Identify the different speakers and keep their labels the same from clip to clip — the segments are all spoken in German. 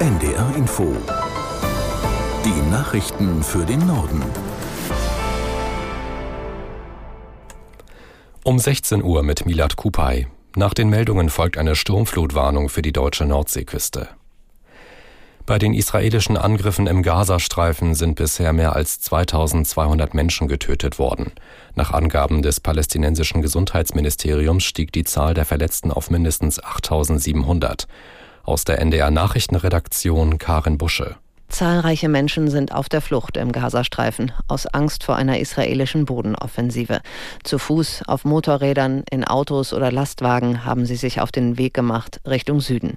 Speaker 1: NDR Info. Die Nachrichten für den Norden.
Speaker 2: Um 16 Uhr mit Milad Kupay. Nach den Meldungen folgt eine Sturmflutwarnung für die deutsche Nordseeküste. Bei den israelischen Angriffen im Gazastreifen sind bisher mehr als 2200 Menschen getötet worden. Nach Angaben des palästinensischen Gesundheitsministeriums stieg die Zahl der Verletzten auf mindestens 8700. Aus der NDR Nachrichtenredaktion Karin Busche.
Speaker 3: Zahlreiche Menschen sind auf der Flucht im Gazastreifen aus Angst vor einer israelischen Bodenoffensive. Zu Fuß, auf Motorrädern, in Autos oder Lastwagen haben sie sich auf den Weg gemacht Richtung Süden.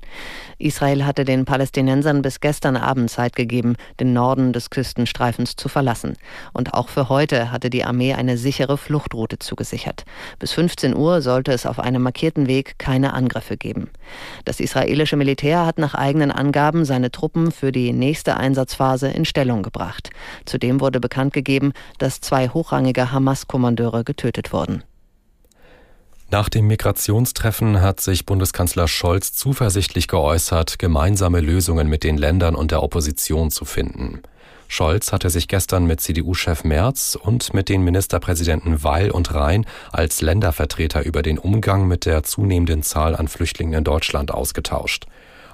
Speaker 3: Israel hatte den Palästinensern bis gestern Abend Zeit gegeben, den Norden des Küstenstreifens zu verlassen. Und auch für heute hatte die Armee eine sichere Fluchtroute zugesichert. Bis 15 Uhr sollte es auf einem markierten Weg keine Angriffe geben. Das israelische Militär hat nach eigenen Angaben seine Truppen für die nächste Einsatzphase in Stellung gebracht. Zudem wurde bekannt gegeben, dass zwei hochrangige Hamas-Kommandeure getötet wurden.
Speaker 2: Nach dem Migrationstreffen hat sich Bundeskanzler Scholz zuversichtlich geäußert, gemeinsame Lösungen mit den Ländern und der Opposition zu finden. Scholz hatte sich gestern mit CDU-Chef Merz und mit den Ministerpräsidenten Weil und Rhein als Ländervertreter über den Umgang mit der zunehmenden Zahl an Flüchtlingen in Deutschland ausgetauscht.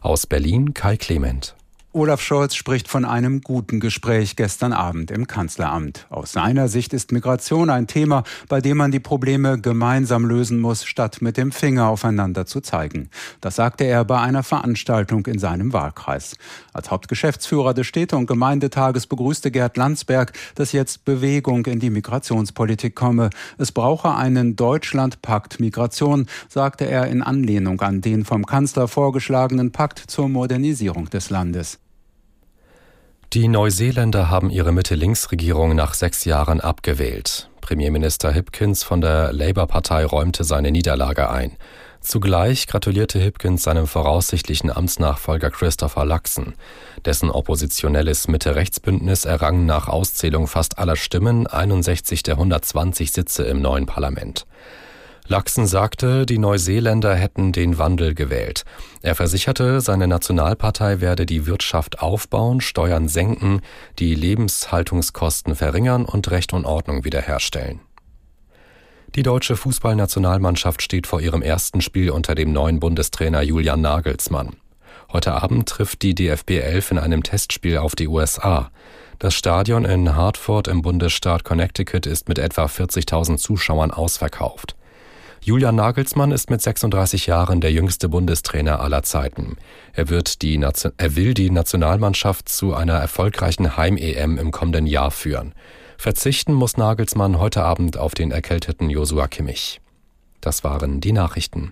Speaker 2: Aus Berlin Kai Clement.
Speaker 4: Olaf Scholz spricht von einem guten Gespräch gestern Abend im Kanzleramt. Aus seiner Sicht ist Migration ein Thema, bei dem man die Probleme gemeinsam lösen muss, statt mit dem Finger aufeinander zu zeigen. Das sagte er bei einer Veranstaltung in seinem Wahlkreis. Als Hauptgeschäftsführer des Städte- und Gemeindetages begrüßte Gerd Landsberg, dass jetzt Bewegung in die Migrationspolitik komme. Es brauche einen Deutschlandpakt Migration, sagte er in Anlehnung an den vom Kanzler vorgeschlagenen Pakt zur Modernisierung des Landes.
Speaker 2: Die Neuseeländer haben ihre Mitte-Links-Regierung nach sechs Jahren abgewählt. Premierminister Hipkins von der Labour-Partei räumte seine Niederlage ein. Zugleich gratulierte Hipkins seinem voraussichtlichen Amtsnachfolger Christopher Luxon. Dessen oppositionelles Mitte-Rechts-Bündnis errang nach Auszählung fast aller Stimmen 61 der 120 Sitze im neuen Parlament. Laxen sagte, die Neuseeländer hätten den Wandel gewählt. Er versicherte, seine Nationalpartei werde die Wirtschaft aufbauen, Steuern senken, die Lebenshaltungskosten verringern und Recht und Ordnung wiederherstellen. Die deutsche Fußballnationalmannschaft steht vor ihrem ersten Spiel unter dem neuen Bundestrainer Julian Nagelsmann. Heute Abend trifft die DFB 11 in einem Testspiel auf die USA. Das Stadion in Hartford im Bundesstaat Connecticut ist mit etwa 40.000 Zuschauern ausverkauft. Julian Nagelsmann ist mit 36 Jahren der jüngste Bundestrainer aller Zeiten. Er, wird die er will die Nationalmannschaft zu einer erfolgreichen Heim-EM im kommenden Jahr führen. Verzichten muss Nagelsmann heute Abend auf den erkälteten Josua Kimmich. Das waren die Nachrichten.